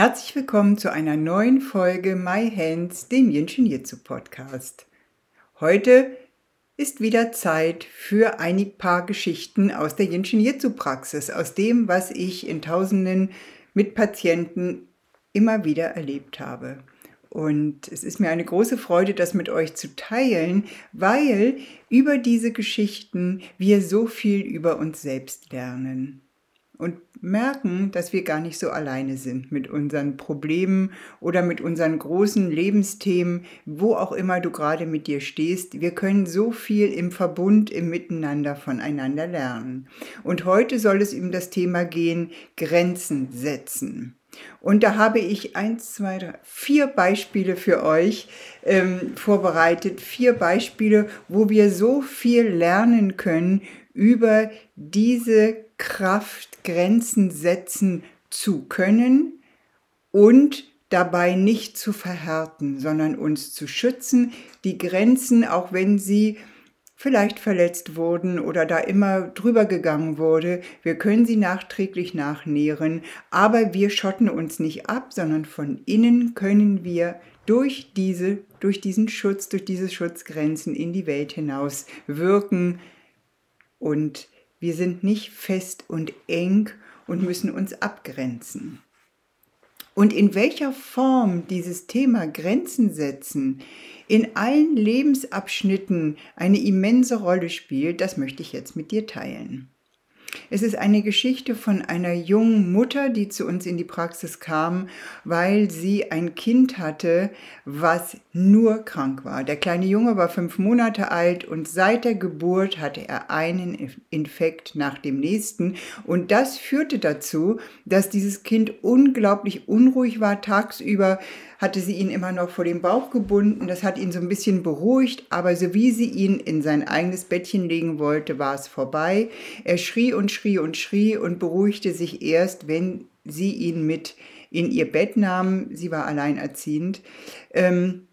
Herzlich willkommen zu einer neuen Folge My Hands, dem Shin Jitsu Podcast. Heute ist wieder Zeit für ein paar Geschichten aus der Shin Jitsu Praxis, aus dem, was ich in Tausenden mit Patienten immer wieder erlebt habe. Und es ist mir eine große Freude, das mit euch zu teilen, weil über diese Geschichten wir so viel über uns selbst lernen und merken, dass wir gar nicht so alleine sind mit unseren Problemen oder mit unseren großen Lebensthemen, wo auch immer du gerade mit dir stehst. Wir können so viel im Verbund, im Miteinander voneinander lernen. Und heute soll es um das Thema gehen, Grenzen setzen. Und da habe ich eins, zwei, drei, vier Beispiele für euch ähm, vorbereitet. Vier Beispiele, wo wir so viel lernen können über diese Kraft, Grenzen setzen zu können und dabei nicht zu verhärten, sondern uns zu schützen, die Grenzen, auch wenn sie vielleicht verletzt wurden oder da immer drüber gegangen wurde, wir können sie nachträglich nachnähren, aber wir schotten uns nicht ab, sondern von innen können wir durch diese, durch diesen Schutz, durch diese Schutzgrenzen in die Welt hinaus wirken und wir sind nicht fest und eng und müssen uns abgrenzen. Und in welcher Form dieses Thema Grenzen setzen in allen Lebensabschnitten eine immense Rolle spielt, das möchte ich jetzt mit dir teilen. Es ist eine Geschichte von einer jungen Mutter, die zu uns in die Praxis kam, weil sie ein Kind hatte, was nur krank war. Der kleine Junge war fünf Monate alt und seit der Geburt hatte er einen Infekt nach dem nächsten. Und das führte dazu, dass dieses Kind unglaublich unruhig war tagsüber hatte sie ihn immer noch vor den Bauch gebunden. Das hat ihn so ein bisschen beruhigt, aber so wie sie ihn in sein eigenes Bettchen legen wollte, war es vorbei. Er schrie und schrie und schrie und beruhigte sich erst, wenn sie ihn mit in ihr Bett nahm. Sie war alleinerziehend. Ähm,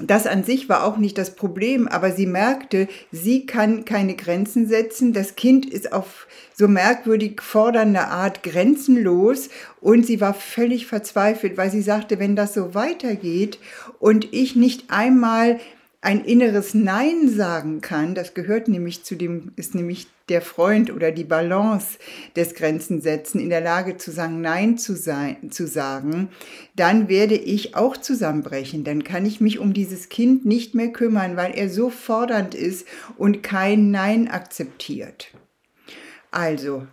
das an sich war auch nicht das Problem, aber sie merkte, sie kann keine Grenzen setzen. Das Kind ist auf so merkwürdig fordernde Art grenzenlos und sie war völlig verzweifelt, weil sie sagte, wenn das so weitergeht und ich nicht einmal ein inneres Nein sagen kann, das gehört nämlich zu dem, ist nämlich der Freund oder die Balance des Grenzensetzen in der Lage zu sagen, Nein zu, sein, zu sagen, dann werde ich auch zusammenbrechen. Dann kann ich mich um dieses Kind nicht mehr kümmern, weil er so fordernd ist und kein Nein akzeptiert. Also,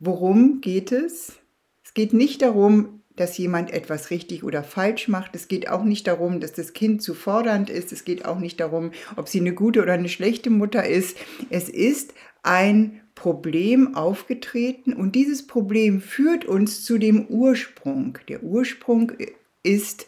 worum geht es? Es geht nicht darum, dass jemand etwas richtig oder falsch macht. Es geht auch nicht darum, dass das Kind zu fordernd ist. Es geht auch nicht darum, ob sie eine gute oder eine schlechte Mutter ist. Es ist ein Problem aufgetreten und dieses Problem führt uns zu dem Ursprung. Der Ursprung ist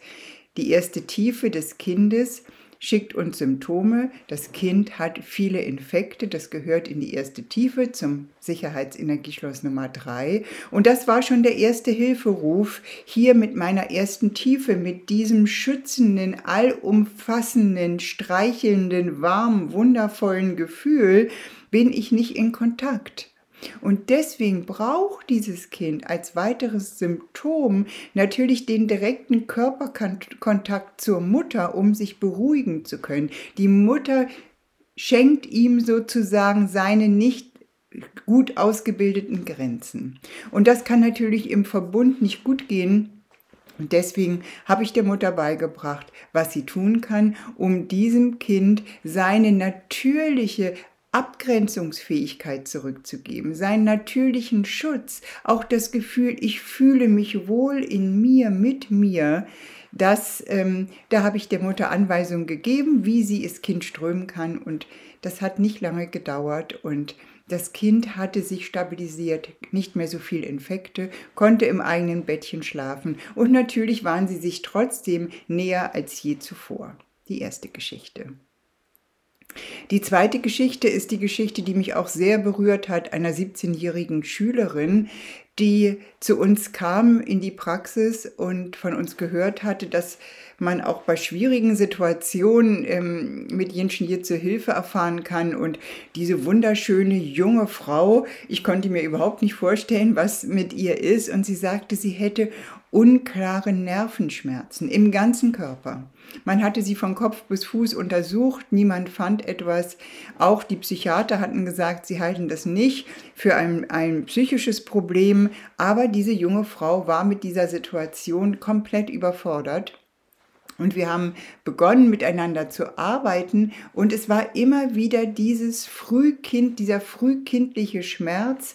die erste Tiefe des Kindes schickt uns Symptome. Das Kind hat viele Infekte, das gehört in die erste Tiefe zum Sicherheitsenergieschloss Nummer 3. Und das war schon der erste Hilferuf, hier mit meiner ersten Tiefe, mit diesem schützenden, allumfassenden, streichelnden, warmen, wundervollen Gefühl, bin ich nicht in Kontakt. Und deswegen braucht dieses Kind als weiteres Symptom natürlich den direkten Körperkontakt zur Mutter, um sich beruhigen zu können. Die Mutter schenkt ihm sozusagen seine nicht gut ausgebildeten Grenzen. Und das kann natürlich im Verbund nicht gut gehen. Und deswegen habe ich der Mutter beigebracht, was sie tun kann, um diesem Kind seine natürliche Abgrenzungsfähigkeit zurückzugeben, seinen natürlichen Schutz, auch das Gefühl, ich fühle mich wohl in mir, mit mir, das, ähm, da habe ich der Mutter Anweisungen gegeben, wie sie das Kind strömen kann und das hat nicht lange gedauert und das Kind hatte sich stabilisiert, nicht mehr so viel Infekte, konnte im eigenen Bettchen schlafen und natürlich waren sie sich trotzdem näher als je zuvor. Die erste Geschichte. Die zweite Geschichte ist die Geschichte, die mich auch sehr berührt hat, einer 17-jährigen Schülerin, die zu uns kam in die Praxis und von uns gehört hatte, dass man auch bei schwierigen Situationen ähm, mit Jenschen hier zur Hilfe erfahren kann. Und diese wunderschöne junge Frau, ich konnte mir überhaupt nicht vorstellen, was mit ihr ist. Und sie sagte, sie hätte unklare Nervenschmerzen im ganzen Körper. Man hatte sie von Kopf bis Fuß untersucht, niemand fand etwas. Auch die Psychiater hatten gesagt, sie halten das nicht für ein, ein psychisches Problem. Aber diese junge Frau war mit dieser Situation komplett überfordert. Und wir haben begonnen, miteinander zu arbeiten. Und es war immer wieder dieses Frühkind, dieser frühkindliche Schmerz,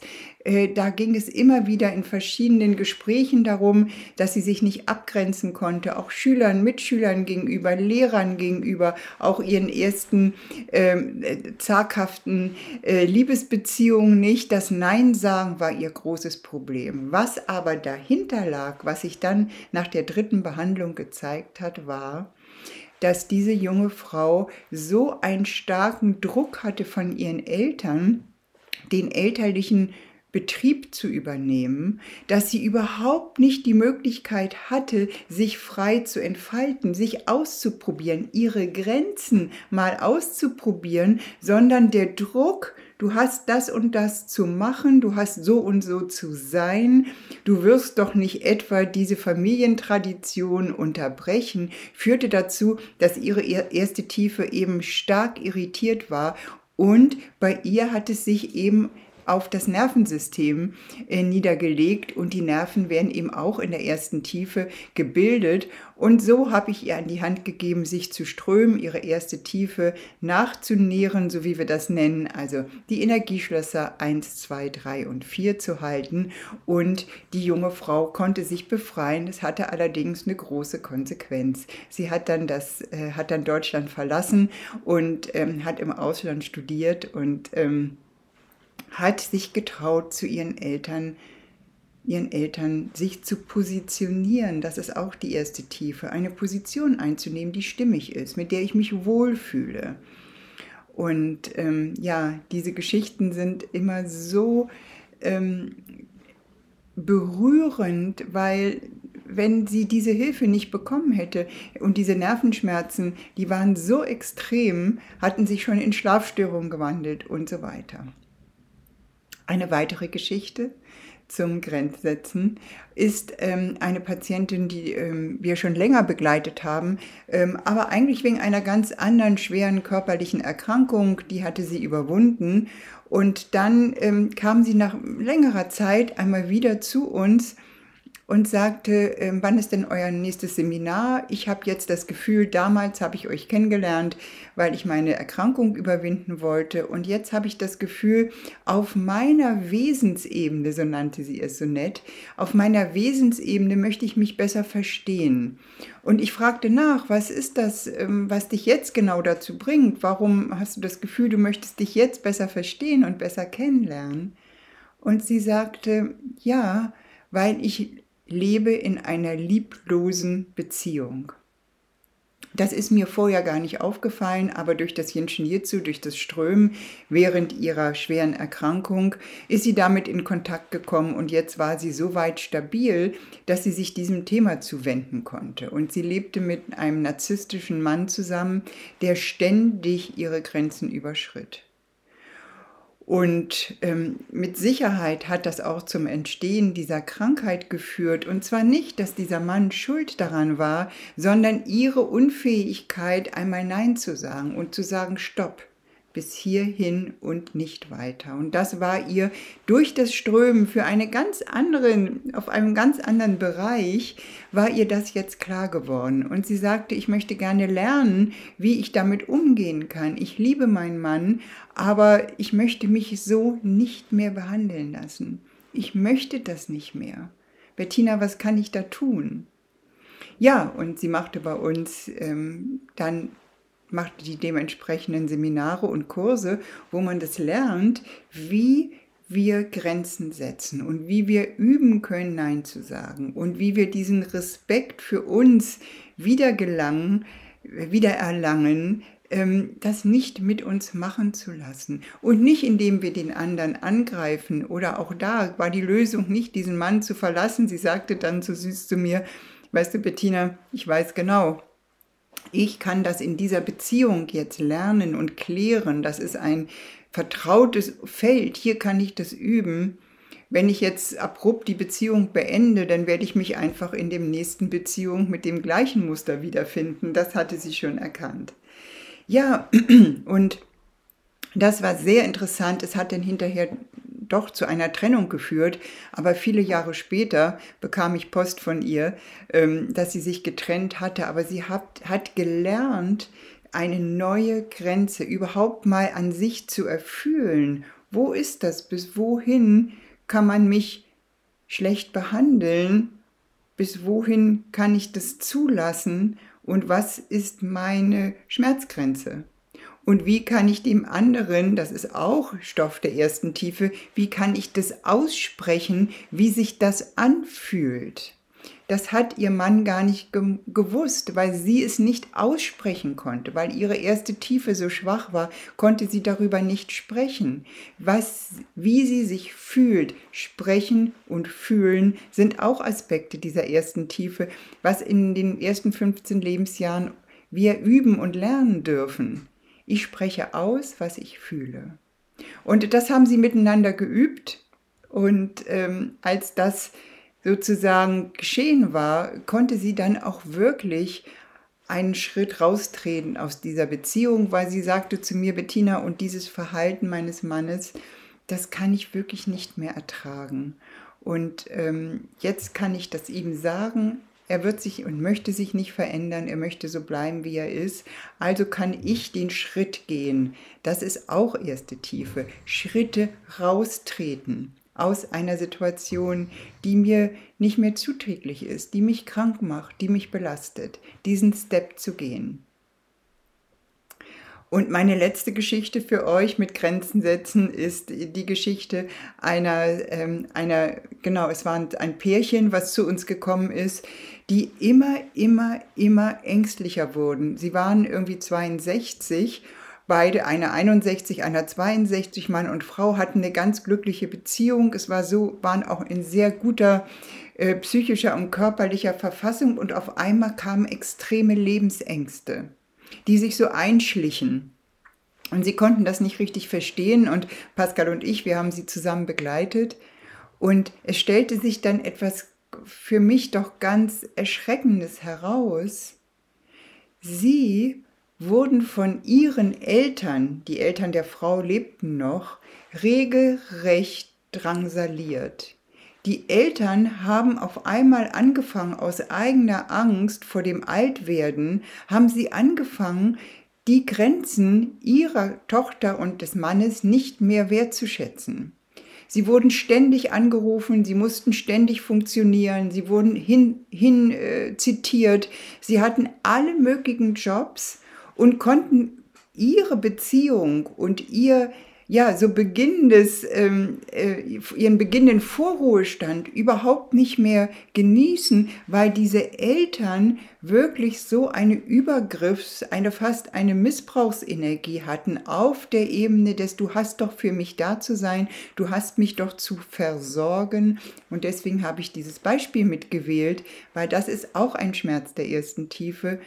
da ging es immer wieder in verschiedenen Gesprächen darum, dass sie sich nicht abgrenzen konnte, auch Schülern, Mitschülern gegenüber, Lehrern gegenüber, auch ihren ersten ähm, äh, zaghaften äh, Liebesbeziehungen nicht. Das Nein sagen war ihr großes Problem. Was aber dahinter lag, was sich dann nach der dritten Behandlung gezeigt hat, war, dass diese junge Frau so einen starken Druck hatte von ihren Eltern, den elterlichen Betrieb zu übernehmen, dass sie überhaupt nicht die Möglichkeit hatte, sich frei zu entfalten, sich auszuprobieren, ihre Grenzen mal auszuprobieren, sondern der Druck, du hast das und das zu machen, du hast so und so zu sein, du wirst doch nicht etwa diese Familientradition unterbrechen, führte dazu, dass ihre erste Tiefe eben stark irritiert war und bei ihr hat es sich eben auf das Nervensystem äh, niedergelegt und die Nerven werden eben auch in der ersten Tiefe gebildet. Und so habe ich ihr an die Hand gegeben, sich zu strömen, ihre erste Tiefe nachzunähren, so wie wir das nennen, also die Energieschlösser 1, 2, 3 und 4 zu halten. Und die junge Frau konnte sich befreien. Es hatte allerdings eine große Konsequenz. Sie hat dann, das, äh, hat dann Deutschland verlassen und ähm, hat im Ausland studiert und ähm, hat sich getraut, zu ihren Eltern, ihren Eltern sich zu positionieren. Das ist auch die erste Tiefe, eine Position einzunehmen, die stimmig ist, mit der ich mich wohlfühle. Und ähm, ja, diese Geschichten sind immer so ähm, berührend, weil wenn sie diese Hilfe nicht bekommen hätte und diese Nervenschmerzen, die waren so extrem, hatten sich schon in Schlafstörungen gewandelt und so weiter. Eine weitere Geschichte zum Grenzsetzen ist ähm, eine Patientin, die ähm, wir schon länger begleitet haben, ähm, aber eigentlich wegen einer ganz anderen schweren körperlichen Erkrankung, die hatte sie überwunden. Und dann ähm, kam sie nach längerer Zeit einmal wieder zu uns und sagte, ähm, wann ist denn euer nächstes Seminar? Ich habe jetzt das Gefühl, damals habe ich euch kennengelernt, weil ich meine Erkrankung überwinden wollte. Und jetzt habe ich das Gefühl, auf meiner Wesensebene, so nannte sie es so nett, auf meiner Wesensebene möchte ich mich besser verstehen. Und ich fragte nach, was ist das, ähm, was dich jetzt genau dazu bringt? Warum hast du das Gefühl, du möchtest dich jetzt besser verstehen und besser kennenlernen? Und sie sagte, ja, weil ich lebe in einer lieblosen Beziehung. Das ist mir vorher gar nicht aufgefallen, aber durch das Jinshin Jitsu, durch das Strömen während ihrer schweren Erkrankung ist sie damit in Kontakt gekommen und jetzt war sie so weit stabil, dass sie sich diesem Thema zuwenden konnte. Und sie lebte mit einem narzisstischen Mann zusammen, der ständig ihre Grenzen überschritt. Und ähm, mit Sicherheit hat das auch zum Entstehen dieser Krankheit geführt. Und zwar nicht, dass dieser Mann schuld daran war, sondern ihre Unfähigkeit, einmal Nein zu sagen und zu sagen, stopp, bis hierhin und nicht weiter. Und das war ihr durch das Strömen für eine ganz anderen, auf einem ganz anderen Bereich, war ihr das jetzt klar geworden. Und sie sagte, ich möchte gerne lernen, wie ich damit umgehen kann. Ich liebe meinen Mann, aber ich möchte mich so nicht mehr behandeln lassen. Ich möchte das nicht mehr. Bettina, was kann ich da tun? Ja, und sie machte bei uns ähm, dann machte die dementsprechenden Seminare und Kurse, wo man das lernt, wie wir Grenzen setzen und wie wir üben können, Nein zu sagen und wie wir diesen Respekt für uns wieder gelangen, wieder erlangen, ähm, das nicht mit uns machen zu lassen. Und nicht indem wir den anderen angreifen oder auch da war die Lösung nicht, diesen Mann zu verlassen. Sie sagte dann so süß zu mir, weißt du, Bettina, ich weiß genau, ich kann das in dieser Beziehung jetzt lernen und klären. Das ist ein vertrautes Feld. Hier kann ich das üben. Wenn ich jetzt abrupt die Beziehung beende, dann werde ich mich einfach in dem nächsten Beziehung mit dem gleichen Muster wiederfinden. Das hatte sie schon erkannt. Ja, und das war sehr interessant. Es hat dann hinterher doch zu einer Trennung geführt, aber viele Jahre später bekam ich Post von ihr, ähm, dass sie sich getrennt hatte, aber sie hat, hat gelernt, eine neue Grenze überhaupt mal an sich zu erfüllen. Wo ist das? Bis wohin kann man mich schlecht behandeln? Bis wohin kann ich das zulassen? Und was ist meine Schmerzgrenze? Und wie kann ich dem anderen, das ist auch Stoff der ersten Tiefe, wie kann ich das aussprechen, wie sich das anfühlt? Das hat ihr Mann gar nicht ge gewusst, weil sie es nicht aussprechen konnte, weil ihre erste Tiefe so schwach war, konnte sie darüber nicht sprechen. Was, wie sie sich fühlt, sprechen und fühlen sind auch Aspekte dieser ersten Tiefe, was in den ersten 15 Lebensjahren wir üben und lernen dürfen. Ich spreche aus, was ich fühle. Und das haben sie miteinander geübt. Und ähm, als das sozusagen geschehen war, konnte sie dann auch wirklich einen Schritt raustreten aus dieser Beziehung, weil sie sagte zu mir, Bettina, und dieses Verhalten meines Mannes, das kann ich wirklich nicht mehr ertragen. Und ähm, jetzt kann ich das ihm sagen, er wird sich und möchte sich nicht verändern, er möchte so bleiben, wie er ist. Also kann ich den Schritt gehen. Das ist auch erste Tiefe. Schritte raustreten aus einer Situation, die mir nicht mehr zuträglich ist, die mich krank macht, die mich belastet. Diesen Step zu gehen. Und meine letzte Geschichte für euch mit Grenzen setzen ist die Geschichte einer, ähm, einer, genau, es war ein Pärchen, was zu uns gekommen ist, die immer, immer, immer ängstlicher wurden. Sie waren irgendwie 62, beide, eine 61, einer 62, Mann und Frau, hatten eine ganz glückliche Beziehung. Es war so, waren auch in sehr guter äh, psychischer und körperlicher Verfassung und auf einmal kamen extreme Lebensängste die sich so einschlichen. Und sie konnten das nicht richtig verstehen und Pascal und ich, wir haben sie zusammen begleitet. Und es stellte sich dann etwas für mich doch ganz Erschreckendes heraus. Sie wurden von ihren Eltern, die Eltern der Frau lebten noch, regelrecht drangsaliert. Die Eltern haben auf einmal angefangen, aus eigener Angst vor dem Altwerden, haben sie angefangen, die Grenzen ihrer Tochter und des Mannes nicht mehr wertzuschätzen. Sie wurden ständig angerufen, sie mussten ständig funktionieren, sie wurden hin, hin äh, zitiert, sie hatten alle möglichen Jobs und konnten ihre Beziehung und ihr ja, so beginnendes, ähm, äh, ihren beginnenden Vorruhestand überhaupt nicht mehr genießen, weil diese Eltern wirklich so eine Übergriffs-, eine fast eine Missbrauchsenergie hatten auf der Ebene des Du hast doch für mich da zu sein, du hast mich doch zu versorgen. Und deswegen habe ich dieses Beispiel mitgewählt, weil das ist auch ein Schmerz der ersten Tiefe,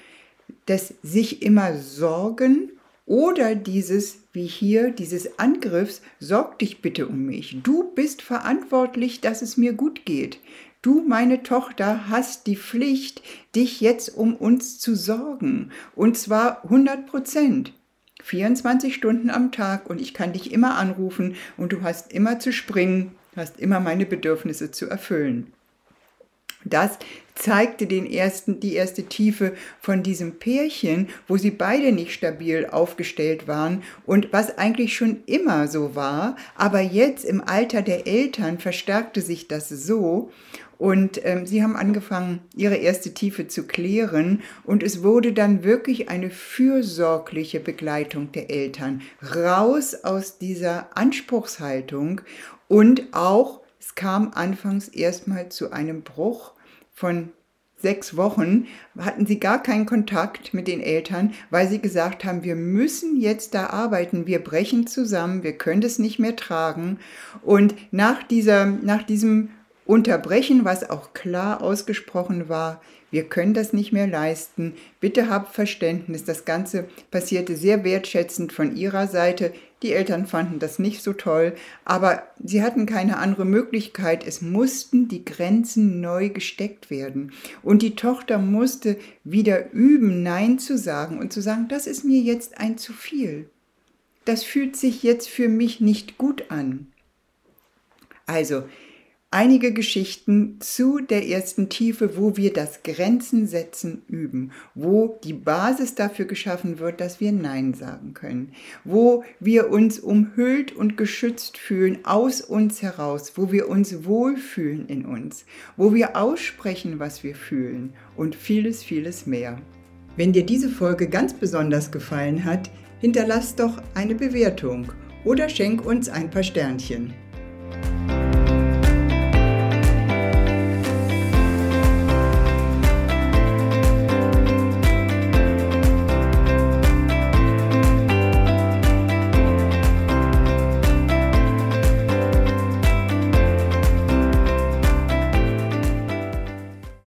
des sich immer Sorgen oder dieses, wie hier, dieses Angriffs, sorg dich bitte um mich. Du bist verantwortlich, dass es mir gut geht. Du, meine Tochter, hast die Pflicht, dich jetzt um uns zu sorgen. Und zwar 100 Prozent. 24 Stunden am Tag und ich kann dich immer anrufen und du hast immer zu springen, hast immer meine Bedürfnisse zu erfüllen. Das zeigte den ersten, die erste Tiefe von diesem Pärchen, wo sie beide nicht stabil aufgestellt waren und was eigentlich schon immer so war, aber jetzt im Alter der Eltern verstärkte sich das so und ähm, sie haben angefangen, ihre erste Tiefe zu klären. Und es wurde dann wirklich eine fürsorgliche Begleitung der Eltern. Raus aus dieser Anspruchshaltung. Und auch, es kam anfangs erstmal zu einem Bruch von sechs Wochen hatten sie gar keinen Kontakt mit den Eltern, weil sie gesagt haben, wir müssen jetzt da arbeiten, wir brechen zusammen, wir können das nicht mehr tragen. Und nach, dieser, nach diesem unterbrechen, was auch klar ausgesprochen war. Wir können das nicht mehr leisten. Bitte habt Verständnis. Das Ganze passierte sehr wertschätzend von ihrer Seite. Die Eltern fanden das nicht so toll, aber sie hatten keine andere Möglichkeit. Es mussten die Grenzen neu gesteckt werden. Und die Tochter musste wieder üben, Nein zu sagen und zu sagen, das ist mir jetzt ein zu viel. Das fühlt sich jetzt für mich nicht gut an. Also, einige Geschichten zu der ersten Tiefe, wo wir das Grenzen setzen üben, wo die Basis dafür geschaffen wird, dass wir Nein sagen können, wo wir uns umhüllt und geschützt fühlen aus uns heraus, wo wir uns wohlfühlen in uns, wo wir aussprechen, was wir fühlen und vieles, vieles mehr. Wenn dir diese Folge ganz besonders gefallen hat, hinterlass doch eine Bewertung oder schenk uns ein paar Sternchen.